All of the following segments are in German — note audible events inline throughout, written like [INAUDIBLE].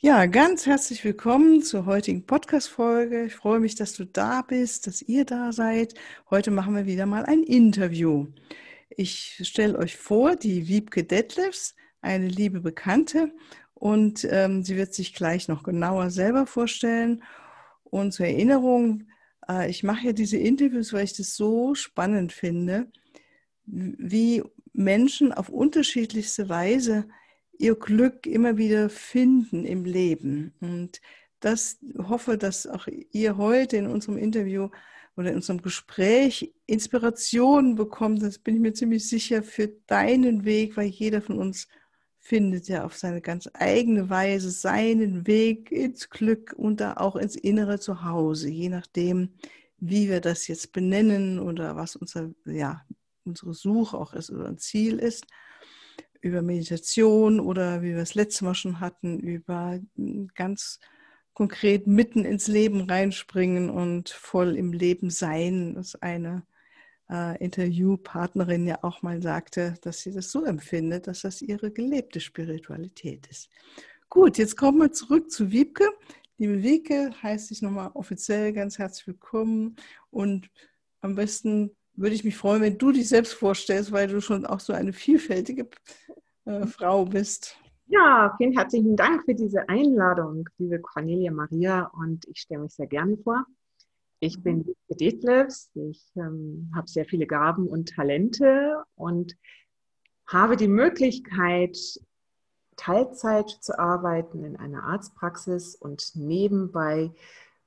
Ja, ganz herzlich willkommen zur heutigen Podcast-Folge. Ich freue mich, dass du da bist, dass ihr da seid. Heute machen wir wieder mal ein Interview. Ich stelle euch vor, die Wiebke Detlefs, eine liebe Bekannte, und ähm, sie wird sich gleich noch genauer selber vorstellen. Und zur Erinnerung, äh, ich mache ja diese Interviews, weil ich das so spannend finde, wie Menschen auf unterschiedlichste Weise ihr Glück immer wieder finden im Leben. Und das hoffe, dass auch ihr heute in unserem Interview oder in unserem Gespräch Inspiration bekommt. Das bin ich mir ziemlich sicher für deinen Weg, weil jeder von uns findet ja auf seine ganz eigene Weise seinen Weg ins Glück und da auch ins innere Zuhause, je nachdem, wie wir das jetzt benennen oder was unser, ja, unsere Suche auch ist oder ein Ziel ist über Meditation oder wie wir es letztes Mal schon hatten, über ganz konkret mitten ins Leben reinspringen und voll im Leben sein, was eine äh, Interviewpartnerin ja auch mal sagte, dass sie das so empfindet, dass das ihre gelebte Spiritualität ist. Gut, jetzt kommen wir zurück zu Wiebke. Liebe Wiebke, heiße ich nochmal offiziell ganz herzlich willkommen und am besten würde ich mich freuen, wenn du dich selbst vorstellst, weil du schon auch so eine vielfältige äh, Frau bist. Ja, vielen herzlichen Dank für diese Einladung, liebe Cornelia Maria. Und ich stelle mich sehr gerne vor. Ich bin Wiebke Detlefs. Ich ähm, habe sehr viele Gaben und Talente und habe die Möglichkeit, Teilzeit zu arbeiten in einer Arztpraxis und nebenbei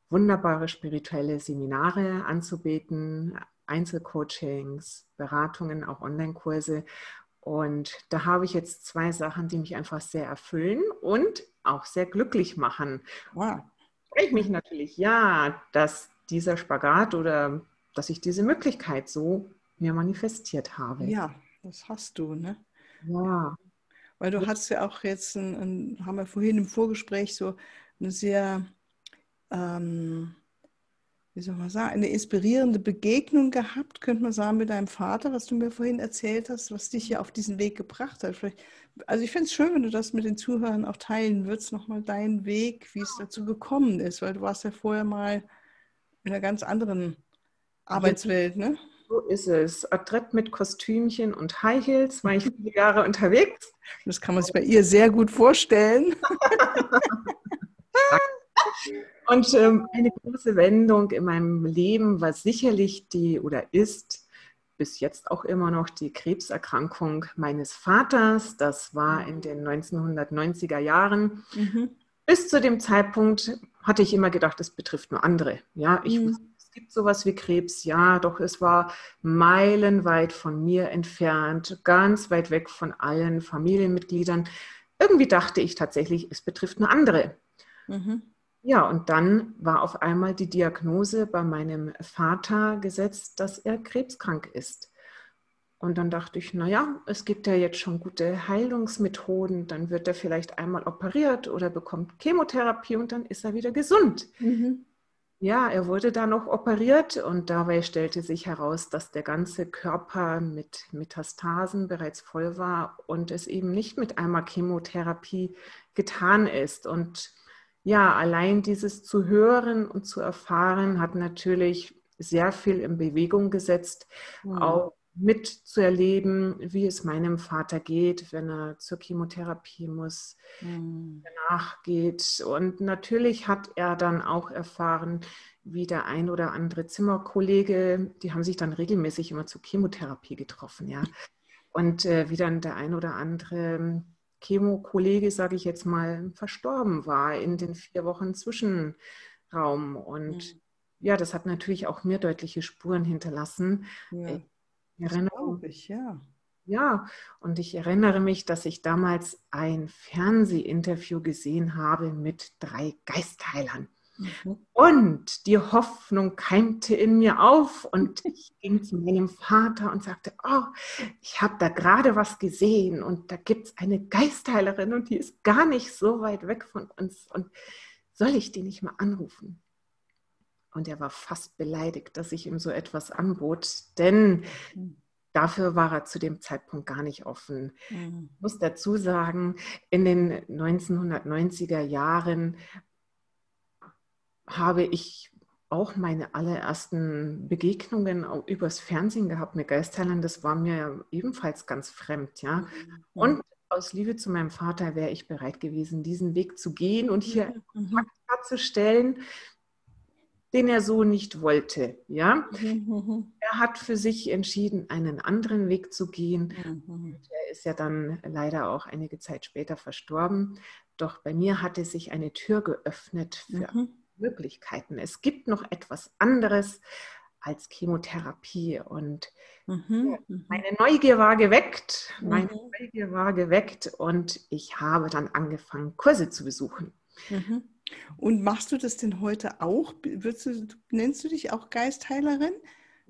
wunderbare spirituelle Seminare anzubieten, Einzelcoachings, Beratungen, auch Online-Kurse. Und da habe ich jetzt zwei Sachen, die mich einfach sehr erfüllen und auch sehr glücklich machen. Wow. Freue ich mich natürlich, ja, dass dieser Spagat oder dass ich diese Möglichkeit so mir manifestiert habe. Ja, das hast du, ne? Ja. Weil du hast ja auch jetzt, ein, ein, haben wir vorhin im Vorgespräch so eine sehr ähm, wie soll man sagen, eine inspirierende Begegnung gehabt, könnte man sagen, mit deinem Vater, was du mir vorhin erzählt hast, was dich ja auf diesen Weg gebracht hat. Vielleicht, also ich finde es schön, wenn du das mit den Zuhörern auch teilen würdest, nochmal deinen Weg, wie es dazu gekommen ist, weil du warst ja vorher mal in einer ganz anderen Arbeitswelt, ne? So ist es. Adrett mit Kostümchen und High Heels war ich viele Jahre unterwegs. Das kann man sich bei ihr sehr gut vorstellen. [LAUGHS] Und ähm, eine große Wendung in meinem Leben war sicherlich die oder ist bis jetzt auch immer noch die Krebserkrankung meines Vaters. Das war in den 1990er Jahren. Mhm. Bis zu dem Zeitpunkt hatte ich immer gedacht, es betrifft nur andere. Ja, ich mhm. wusste, es gibt sowas wie Krebs, ja, doch es war meilenweit von mir entfernt, ganz weit weg von allen Familienmitgliedern. Irgendwie dachte ich tatsächlich, es betrifft nur andere. Mhm. Ja, und dann war auf einmal die Diagnose bei meinem Vater gesetzt, dass er krebskrank ist. Und dann dachte ich, naja, es gibt ja jetzt schon gute Heilungsmethoden, dann wird er vielleicht einmal operiert oder bekommt Chemotherapie und dann ist er wieder gesund. Mhm. Ja, er wurde da noch operiert und dabei stellte sich heraus, dass der ganze Körper mit Metastasen bereits voll war und es eben nicht mit einmal Chemotherapie getan ist. Und ja, allein dieses zu hören und zu erfahren hat natürlich sehr viel in Bewegung gesetzt, mhm. auch mitzuerleben, wie es meinem Vater geht, wenn er zur Chemotherapie muss, mhm. danach geht. Und natürlich hat er dann auch erfahren, wie der ein oder andere Zimmerkollege, die haben sich dann regelmäßig immer zur Chemotherapie getroffen, ja. Und äh, wie dann der ein oder andere Chemo-Kollege, sage ich jetzt mal, verstorben war in den vier Wochen Zwischenraum. Und mhm. ja, das hat natürlich auch mir deutliche Spuren hinterlassen. Ja, äh, ich erinnere, ja. Ja, und ich erinnere mich, dass ich damals ein Fernsehinterview gesehen habe mit drei Geistheilern. Mhm. Und die Hoffnung keimte in mir auf und [LAUGHS] ich ging zu meinem Vater und sagte, oh, ich habe da gerade was gesehen und da gibt es eine Geistheilerin und die ist gar nicht so weit weg von uns und soll ich die nicht mal anrufen? Und er war fast beleidigt, dass ich ihm so etwas anbot, denn dafür war er zu dem Zeitpunkt gar nicht offen. Mhm. Ich muss dazu sagen, in den 1990er Jahren habe ich auch meine allerersten Begegnungen übers Fernsehen gehabt mit Geistheilern. Das war mir ebenfalls ganz fremd, ja. Mhm. Und aus Liebe zu meinem Vater wäre ich bereit gewesen, diesen Weg zu gehen und hier mhm. Kontakt herzustellen, den er so nicht wollte, ja. Mhm. Er hat für sich entschieden, einen anderen Weg zu gehen. Mhm. Er ist ja dann leider auch einige Zeit später verstorben. Doch bei mir hatte sich eine Tür geöffnet für mhm. Möglichkeiten. Es gibt noch etwas anderes als Chemotherapie. Und mhm, mhm, meine Neugier war geweckt, meine mhm. Neugier war geweckt und ich habe dann angefangen, Kurse zu besuchen. Mhm. Und machst du das denn heute auch? Du, nennst du dich auch Geistheilerin?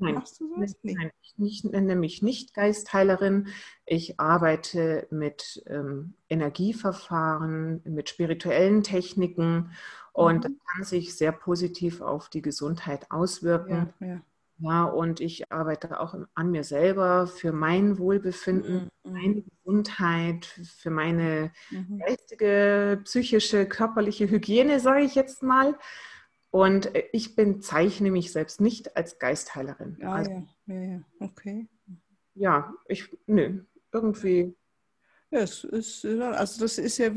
Nein, Machst du sowas? Nee. nein ich nenne mich nicht Geistheilerin. Ich arbeite mit ähm, Energieverfahren, mit spirituellen Techniken und mhm. das kann sich sehr positiv auf die Gesundheit auswirken. Ja, ja. ja, und ich arbeite auch an mir selber für mein Wohlbefinden, mhm. meine Gesundheit, für meine mhm. geistige, psychische, körperliche Hygiene, sage ich jetzt mal. Und ich bezeichne mich selbst nicht als Geistheilerin. Ah, also, ja, ja, ja, okay. Ja, ich, nö, irgendwie ja, es ist, also das ist ja,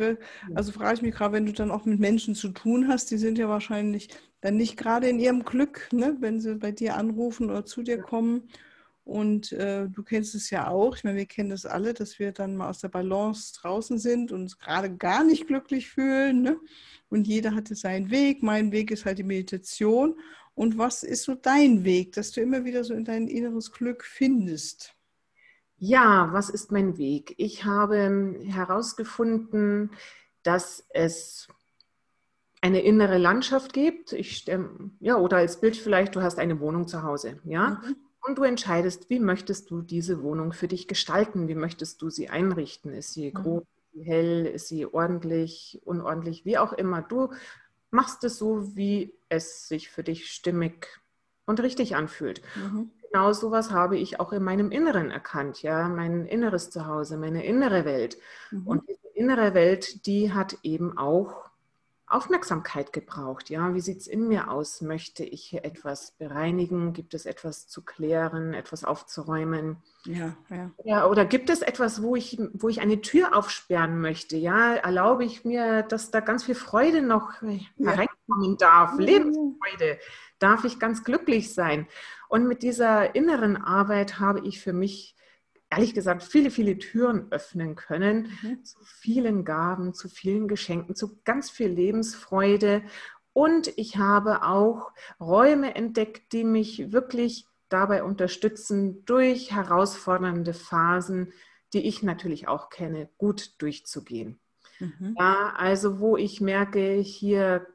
also frage ich mich gerade, wenn du dann auch mit Menschen zu tun hast, die sind ja wahrscheinlich dann nicht gerade in ihrem Glück, ne, wenn sie bei dir anrufen oder zu dir kommen. Und äh, du kennst es ja auch, ich meine, wir kennen das alle, dass wir dann mal aus der Balance draußen sind und uns gerade gar nicht glücklich fühlen. Ne? Und jeder hatte seinen Weg. Mein Weg ist halt die Meditation. Und was ist so dein Weg, dass du immer wieder so in dein inneres Glück findest? Ja, was ist mein Weg? Ich habe herausgefunden, dass es eine innere Landschaft gibt. Ich, ja, oder als Bild vielleicht, du hast eine Wohnung zu Hause, ja? Mhm. Und du entscheidest, wie möchtest du diese Wohnung für dich gestalten? Wie möchtest du sie einrichten? Ist sie mhm. groß, ist sie hell, ist sie ordentlich, unordentlich, wie auch immer. Du machst es so, wie es sich für dich stimmig und richtig anfühlt. Mhm genau sowas habe ich auch in meinem Inneren erkannt, ja, mein inneres Zuhause, meine innere Welt. Mhm. Und diese innere Welt, die hat eben auch Aufmerksamkeit gebraucht. Ja, wie sieht es in mir aus? Möchte ich hier etwas bereinigen? Gibt es etwas zu klären, etwas aufzuräumen? Ja, ja. ja oder gibt es etwas, wo ich, wo ich eine Tür aufsperren möchte? Ja, erlaube ich mir, dass da ganz viel Freude noch ja. hereinkommen darf? Lebensfreude. Darf ich ganz glücklich sein? Und mit dieser inneren Arbeit habe ich für mich, ehrlich gesagt, viele, viele Türen öffnen können mhm. zu vielen Gaben, zu vielen Geschenken, zu ganz viel Lebensfreude. Und ich habe auch Räume entdeckt, die mich wirklich dabei unterstützen, durch herausfordernde Phasen, die ich natürlich auch kenne, gut durchzugehen. Mhm. Ja, also wo ich merke, hier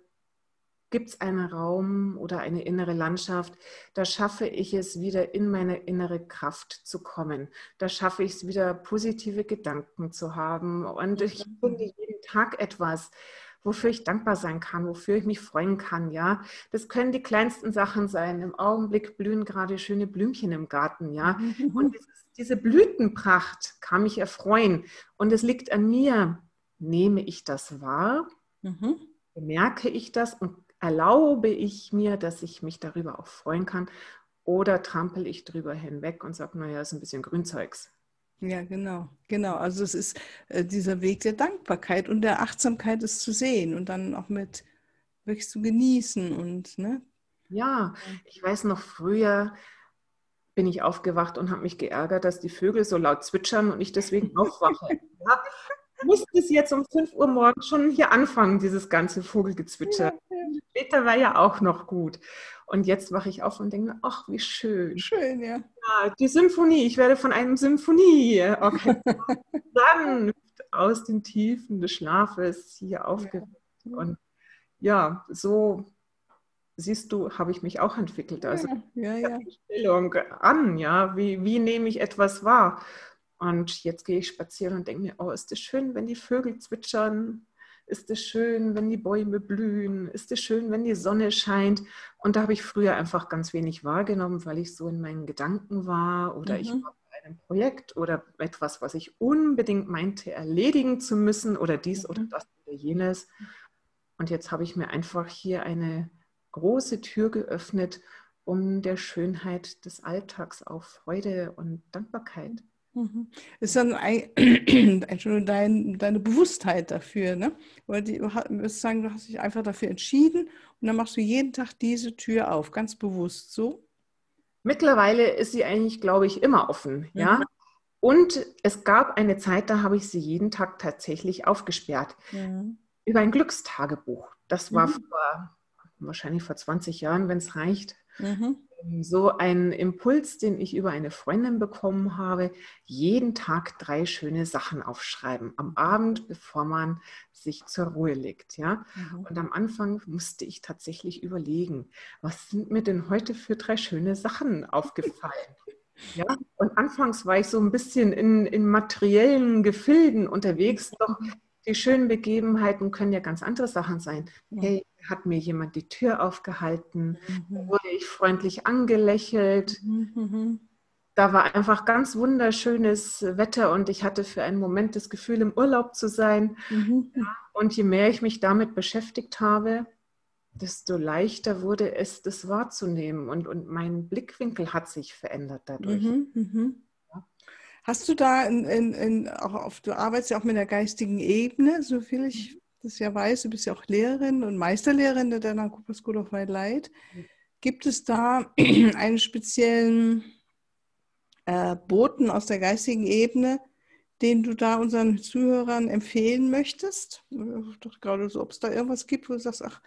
gibt es einen Raum oder eine innere Landschaft, da schaffe ich es wieder in meine innere Kraft zu kommen. Da schaffe ich es wieder positive Gedanken zu haben. Und ich mhm. finde jeden Tag etwas, wofür ich dankbar sein kann, wofür ich mich freuen kann. Ja, das können die kleinsten Sachen sein. Im Augenblick blühen gerade schöne Blümchen im Garten. Ja, mhm. und diese Blütenpracht kann mich erfreuen. Und es liegt an mir. Nehme ich das wahr? Mhm. Merke ich das und erlaube ich mir, dass ich mich darüber auch freuen kann oder trampel ich drüber hinweg und sage, naja, ist ein bisschen Grünzeugs. Ja, genau, genau. Also es ist äh, dieser Weg der Dankbarkeit und der Achtsamkeit, es zu sehen und dann auch mit wirklich zu genießen und ne. Ja, ich weiß noch früher bin ich aufgewacht und habe mich geärgert, dass die Vögel so laut zwitschern und ich deswegen aufwache. ja, [LAUGHS] musste es jetzt um 5 Uhr morgens schon hier anfangen, dieses ganze Vogelgezwitscher. Später war ja auch noch gut. Und jetzt wache ich auf und denke, ach, wie schön. Schön, ja. ja die Symphonie, ich werde von einem Symphonie-Orchester [LAUGHS] dann aus den Tiefen des Schlafes hier aufgeweckt. Ja. Und ja, so siehst du, habe ich mich auch entwickelt. Also ja, ja, ja. Stellung an, ja, wie, wie nehme ich etwas wahr? Und jetzt gehe ich spazieren und denke mir, oh, ist es schön, wenn die Vögel zwitschern? Ist es schön, wenn die Bäume blühen? Ist es schön, wenn die Sonne scheint? Und da habe ich früher einfach ganz wenig wahrgenommen, weil ich so in meinen Gedanken war oder mhm. ich war bei ein Projekt oder etwas, was ich unbedingt meinte, erledigen zu müssen oder dies oder Mhm. das oder jenes. Und jetzt habe ich mir einfach hier eine große Tür geöffnet, um der Schönheit des Alltags auch Freude und Dankbarkeit. Mhm. Ist dann ein, [CLEARS THROAT] dein, deine Bewusstheit dafür, ne? Oder die, würdest sagen, du hast dich einfach dafür entschieden und dann machst du jeden Tag diese Tür auf, ganz bewusst so. Mittlerweile ist sie eigentlich, glaube ich, immer offen. Ja? Mhm. Und es gab eine Zeit, da habe ich sie jeden Tag tatsächlich aufgesperrt. über ein Glückstagebuch. Das war Mhm. vor, wahrscheinlich vor 20 Jahren, wenn es reicht. Mhm. So ein Impuls, den ich über eine Freundin bekommen habe, jeden Tag drei schöne Sachen aufschreiben. Am Abend, bevor man sich zur Ruhe legt. Ja? Mhm. Und am Anfang musste ich tatsächlich überlegen, was sind mir denn heute für drei schöne Sachen aufgefallen? [LAUGHS] Ja? Und anfangs war ich so ein bisschen in, in materiellen Gefilden unterwegs, doch die schönen Begebenheiten können ja ganz andere Sachen sein. Ja. Hey, hat mir jemand die Tür aufgehalten? Mhm. Wurde ich freundlich angelächelt? Mhm. Mhm. Da war einfach ganz wunderschönes Wetter und ich hatte für einen Moment das Gefühl, im Urlaub zu sein. Mhm. Und je mehr ich mich damit beschäftigt habe, desto leichter wurde es, das wahrzunehmen. Und, und mein Blickwinkel hat sich verändert dadurch. Mhm. Mhm. Hast du da in, in, in, auch auf, du arbeitest ja auch mit der geistigen Ebene, so viel ich das ja weiß, du bist ja auch Lehrerin und Meisterlehrerin der Dana Cooper School of White Light. Gibt es da [CLEARS THROAT] einen speziellen äh, Boten aus der geistigen Ebene, den du da unseren Zuhörern empfehlen möchtest? Ich dachte gerade so, ob es da irgendwas gibt, wo du sagst, ach,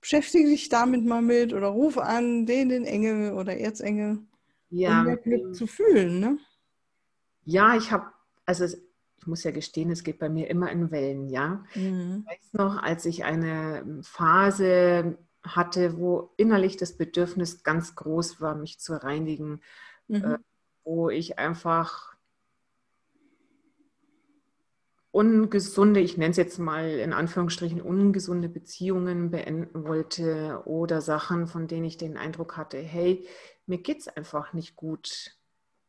beschäftige dich damit mal mit oder ruf an den, den Engel oder Erzengel, um mehr Glück zu fühlen, ne? Ja, ich habe, also ich muss ja gestehen, es geht bei mir immer in Wellen, ja. Mhm. Ich weiß noch, als ich eine Phase hatte, wo innerlich das Bedürfnis ganz groß war, mich zu reinigen, Mhm. wo ich einfach ungesunde, ich nenne es jetzt mal in Anführungsstrichen, ungesunde Beziehungen beenden wollte oder Sachen, von denen ich den Eindruck hatte, hey, mir geht es einfach nicht gut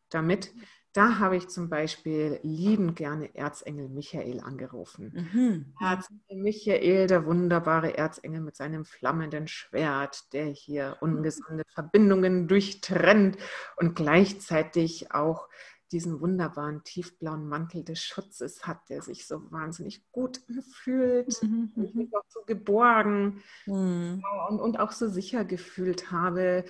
damit. Da habe ich zum Beispiel liebend gerne Erzengel Michael angerufen. Mhm. Erzengel Michael, der wunderbare Erzengel mit seinem flammenden Schwert, der hier ungesunde Verbindungen durchtrennt und gleichzeitig auch diesen wunderbaren tiefblauen Mantel des Schutzes hat, der sich so wahnsinnig gut fühlt. Mhm. Ich Mhm. mich auch so geborgen Mhm. und, und auch so sicher gefühlt habe.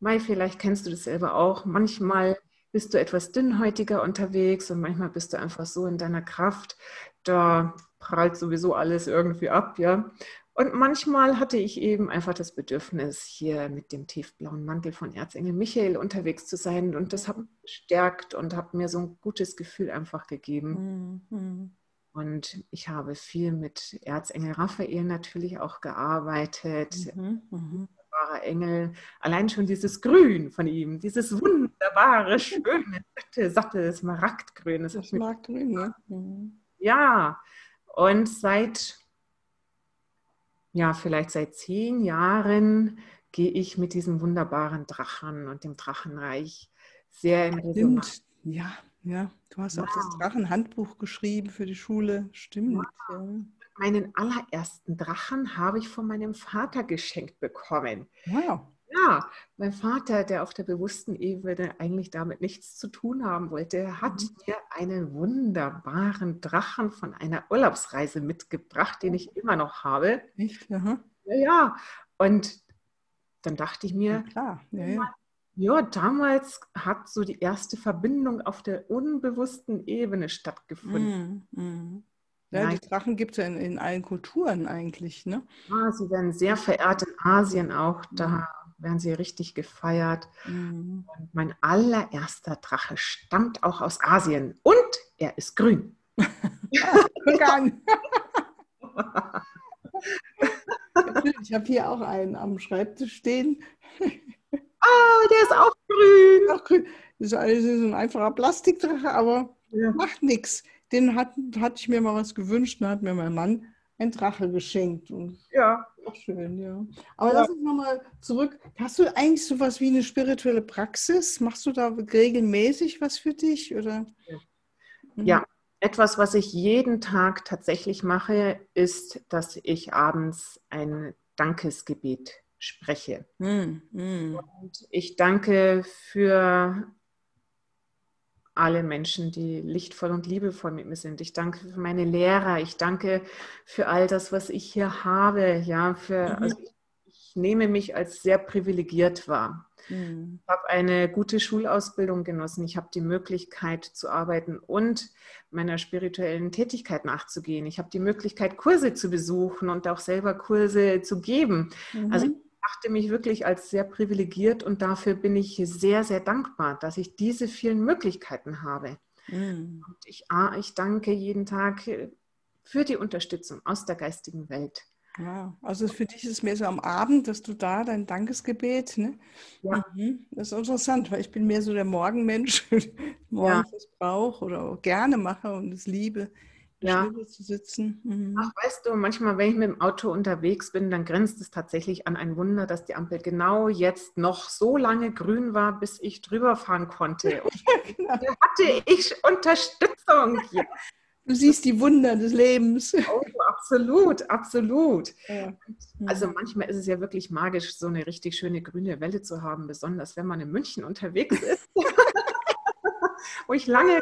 Mai, vielleicht kennst du das selber auch. Manchmal bist du etwas dünnhäutiger unterwegs und manchmal bist du einfach so in deiner Kraft. Da prallt sowieso alles irgendwie ab, ja. Und manchmal hatte ich eben einfach das Bedürfnis, hier mit dem tiefblauen Mantel von Erzengel Michael unterwegs zu sein. Und das hat mich gestärkt und hat mir so ein gutes Gefühl einfach gegeben. Mhm. Und ich habe viel mit Erzengel Raphael natürlich auch gearbeitet. Mhm. Mhm. Wunderbarer Engel. Allein schon dieses Grün von ihm, dieses wunderbare, schöne, satte, satte Smaragdgrün. Das Das ne? Mhm. ja, und seit, ja, vielleicht seit zehn Jahren gehe ich mit diesem wunderbaren Drachen und dem Drachenreich sehr in Resonanz. Ja, ja. Du hast auch das Wow. Drachenhandbuch geschrieben für die Schule. Stimmt. Ja. Meinen allerersten Drachen habe ich von meinem Vater geschenkt bekommen. Wow. Ja, mein Vater, der auf der bewussten Ebene eigentlich damit nichts zu tun haben wollte, hat Mhm. mir einen wunderbaren Drachen von einer Urlaubsreise mitgebracht, den ich immer noch habe. Echt? Aha. Ja, ja. Und dann dachte ich Ja, mir, klar. Ja, ja. ja, damals hat so die erste Verbindung auf der unbewussten Ebene stattgefunden. Mhm. Mhm. Ja, Ja, die Drachen gibt es ja in, in allen Kulturen eigentlich, ne? Ah, sie werden sehr verehrt in Asien auch. Da werden sie richtig gefeiert. Mhm. Mein allererster Drache stammt auch aus Asien und er ist grün. [LAUGHS] An. [LAUGHS] Ich habe hier auch einen am Schreibtisch stehen. Ah, der ist auch grün. Ach, grün. Das ist alles ein einfacher Plastikdrache, aber Ja. macht nichts. Den hat, hatte ich mir mal was gewünscht, da hat mir mein Mann ein Drache geschenkt. Und Ja, schön, ja. Aber ja. lass uns nochmal zurück. Hast du eigentlich so was wie eine spirituelle Praxis? Machst du da regelmäßig was für dich? Oder? Ja, etwas, was ich jeden Tag tatsächlich mache, ist, dass ich abends ein Dankesgebet spreche. Mm. Und ich danke für alle Menschen, die lichtvoll und liebevoll mit mir sind. Ich danke für meine Lehrer. Ich danke für all das, was ich hier habe. Ja, für, mhm. also ich, ich, nehme mich als sehr privilegiert wahr. Mhm. Ich habe eine gute Schulausbildung genossen. Ich habe die Möglichkeit zu arbeiten und meiner spirituellen Tätigkeit nachzugehen. Ich habe die Möglichkeit, Kurse zu besuchen und auch selber Kurse zu geben. Mhm. Also achte mich wirklich als sehr privilegiert und dafür bin ich sehr, sehr dankbar, dass ich diese vielen Möglichkeiten habe. Mhm. Und ich, ich danke jeden Tag äh, für die Unterstützung aus der geistigen Welt. Ja, also für dich ist es mehr so am Abend, dass du da dein Dankesgebet, ne? Ja. Mhm. Das ist interessant, weil ich bin mehr so der Morgenmensch, [LAUGHS] morgens ja. das brauche oder gerne mache und es liebe ja. zu sitzen. Mhm. Ach, weißt du, manchmal, wenn ich mit dem Auto unterwegs bin, dann grenzt es tatsächlich an ein Wunder, dass die Ampel genau jetzt noch so lange grün war, bis ich drüber fahren konnte. [LAUGHS] Genau. da hatte ich Unterstützung. [LAUGHS] Ja. Du siehst die Wunder des Lebens. Oh, absolut, absolut. Ja. Also manchmal ist es ja wirklich magisch, so eine richtig schöne grüne Welle zu haben, besonders wenn man in München unterwegs ist. [LAUGHS] Wo ich lange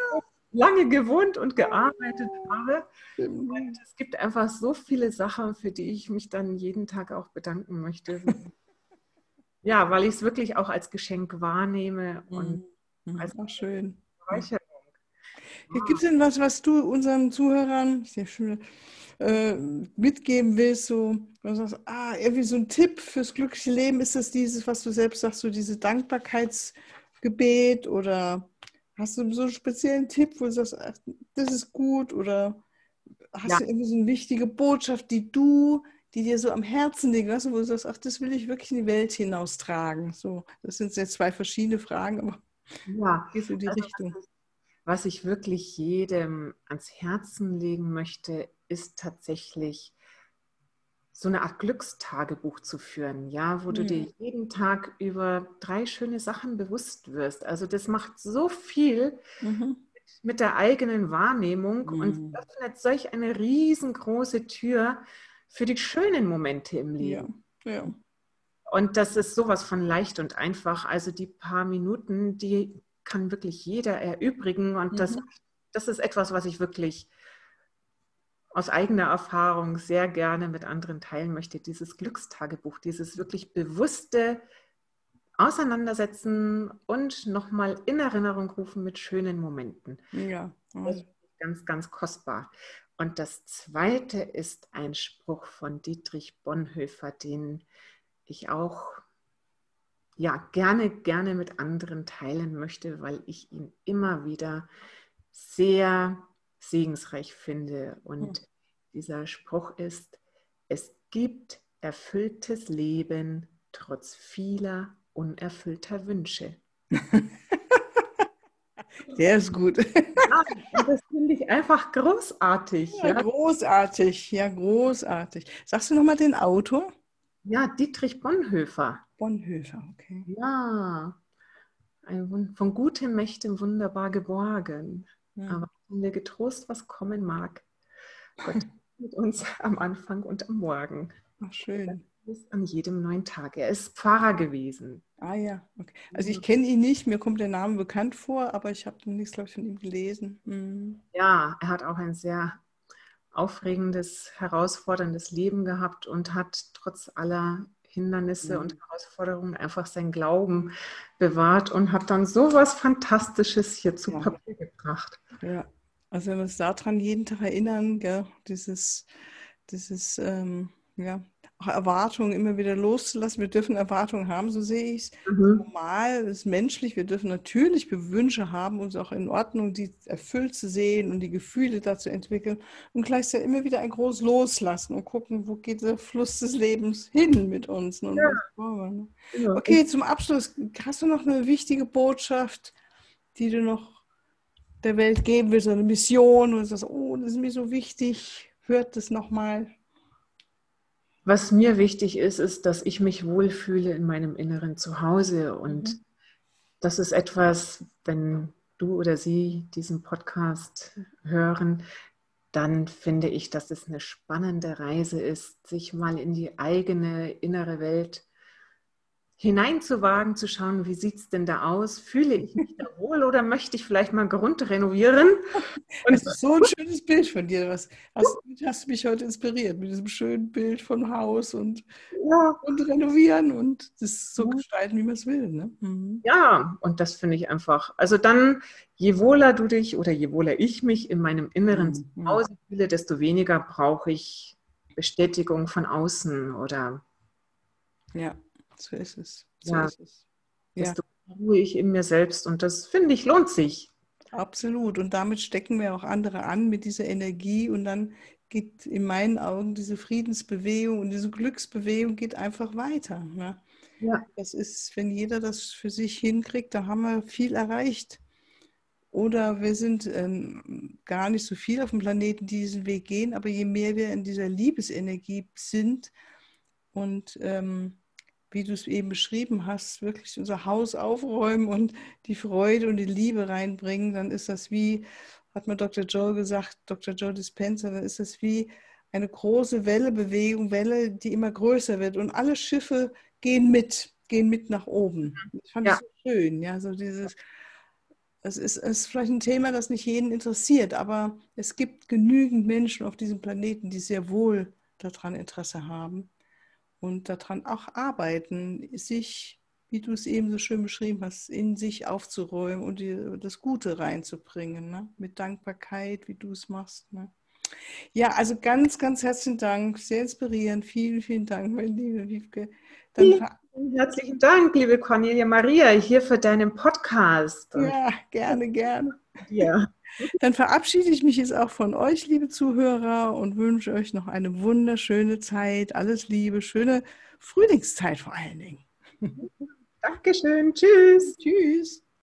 lange gewohnt und gearbeitet habe. Und es gibt einfach so viele Sachen, für die ich mich dann jeden Tag auch bedanken möchte. [LAUGHS] ja, weil ich es wirklich auch als Geschenk wahrnehme und mhm. als auch schön. Bereicherung. Gibt es denn was, was du unseren Zuhörern schön, äh, mitgeben willst? So, du sagst, ah, irgendwie so ein Tipp fürs glückliche Leben, ist das dieses, was du selbst sagst, so diese Dankbarkeitsgebet oder Hast du so einen speziellen Tipp, wo du sagst, ach, das ist gut oder hast ja. du irgendwie so eine wichtige Botschaft, die du, die dir so am Herzen liegt, weißt du, wo du sagst, ach, das will ich wirklich in die Welt hinaustragen. So, das sind jetzt zwei verschiedene Fragen, aber ja, gehst in die also, Richtung. Was ich wirklich jedem ans Herzen legen möchte, ist tatsächlich so eine Art Glückstagebuch zu führen, ja, wo mhm. du dir jeden Tag über drei schöne Sachen bewusst wirst. Also das macht so viel mhm. mit der eigenen Wahrnehmung mhm. und öffnet solch eine riesengroße Tür für die schönen Momente im Leben. Ja. ja. Und das ist sowas von leicht und einfach. Also die paar Minuten, die kann wirklich jeder erübrigen. Und das, mhm. das ist etwas, was ich wirklich aus eigener Erfahrung sehr gerne mit anderen teilen möchte, dieses Glückstagebuch, dieses wirklich bewusste Auseinandersetzen und nochmal in Erinnerung rufen mit schönen Momenten. Ja. Das ist ganz, ganz kostbar. Und das zweite ist ein Spruch von Dietrich Bonhoeffer, den ich auch ja, gerne, gerne mit anderen teilen möchte, weil ich ihn immer wieder sehr segensreich finde. Und hm. dieser Spruch ist, es gibt erfülltes Leben trotz vieler unerfüllter Wünsche. [LAUGHS] Der ist gut. Ja, das finde ich einfach großartig. Ja, ja, großartig, ja, großartig. Sagst du nochmal den Autor? Ja, Dietrich Bonhoeffer. Bonhoeffer, okay. Ja, ein, von gutem Mächten wunderbar geborgen. Ja. Aber wir getrost, was kommen mag. Gott [LAUGHS] mit uns am Anfang und am Morgen. Ach, schön. Ist an jedem neuen Tag. Er ist Pfarrer gewesen. Ah ja, okay. Also ich kenne ihn nicht, mir kommt der Name bekannt vor, aber ich habe nichts, glaube ich, von ihm gelesen. Mhm. Ja, er hat auch ein sehr aufregendes, herausforderndes Leben gehabt und hat trotz aller Hindernisse mhm. und Herausforderungen einfach sein Glauben bewahrt und hat dann so was Fantastisches hier zu ja. Papier gebracht. Ja, also wenn wir uns daran jeden Tag erinnern, gell, dieses, dieses ähm, ja, Erwartungen immer wieder loszulassen. Wir dürfen Erwartungen haben, so sehe ich es. Mhm. Normal, ist menschlich. Wir dürfen natürlich Wünsche haben, uns auch in Ordnung, die erfüllt zu sehen und die Gefühle dazu entwickeln. Und gleichzeitig immer wieder ein großes Loslassen und gucken, wo geht der Fluss des Lebens hin mit uns. Ne? Ja. Ne? Okay, zum Abschluss, hast du noch eine wichtige Botschaft, die du noch der Welt geben willst, eine Mission und sagst, oh, das ist mir so wichtig, hört das nochmal. Was mir wichtig ist, ist, dass ich mich wohlfühle in meinem inneren Zuhause. Und mhm. das ist etwas, wenn du oder sie diesen Podcast hören, dann finde ich, dass es eine spannende Reise ist, sich mal in die eigene innere Welt zu hineinzuwagen, zu schauen, wie sieht es denn da aus? Fühle ich mich da wohl oder möchte ich vielleicht mal Grund renovieren? [LAUGHS] Und das ist so ein schönes Bild von dir. Was hast, hast mich heute inspiriert mit diesem schönen Bild von Haus und, ja. und renovieren und das so gestalten, wie man es will. Ne? Mhm. Ja, und das finde ich einfach. Also dann, je wohler du dich oder je wohler ich mich in meinem inneren mhm. Zuhause fühle, desto weniger brauche ich Bestätigung von außen oder ja. So ist es. So ja. ist es. Ja. Desto ruhe ich in mir selbst und das finde ich lohnt sich. Absolut. Und damit stecken wir auch andere an mit dieser Energie und dann geht in meinen Augen diese Friedensbewegung und diese Glücksbewegung geht einfach weiter. Ne? Ja. Das ist, wenn jeder das für sich hinkriegt, da haben wir viel erreicht. Oder wir sind ähm, gar nicht so viel auf dem Planeten, die diesen Weg gehen, aber je mehr wir in dieser Liebesenergie sind und ähm, wie du es eben beschrieben hast, wirklich unser Haus aufräumen und die Freude und die Liebe reinbringen, dann ist das wie, hat mir Dr. Joe gesagt, Dr. Joe Dispenza, dann ist das wie eine große Wellebewegung, Welle, die immer größer wird und alle Schiffe gehen mit, gehen mit nach oben. Das fand ja. ich so schön, ja, so dieses, es ist, es ist vielleicht ein Thema, das nicht jeden interessiert, aber es gibt genügend Menschen auf diesem Planeten, die sehr wohl daran Interesse haben und daran auch arbeiten, sich, wie du es eben so schön beschrieben hast, in sich aufzuräumen und die, das Gute reinzubringen, ne? mit Dankbarkeit, wie du es machst. Ne? Ja, also ganz, ganz herzlichen Dank, sehr inspirierend. Vielen, vielen Dank, meine liebe Wiebke. Dann herzlichen Dank, liebe Cornelia Maria, hier für deinen Podcast. Ja, gerne, gerne. Ja. Dann verabschiede ich mich jetzt auch von euch, liebe Zuhörer, und wünsche euch noch eine wunderschöne Zeit. Alles Liebe, schöne Frühlingszeit vor allen Dingen. Dankeschön. Tschüss. Tschüss.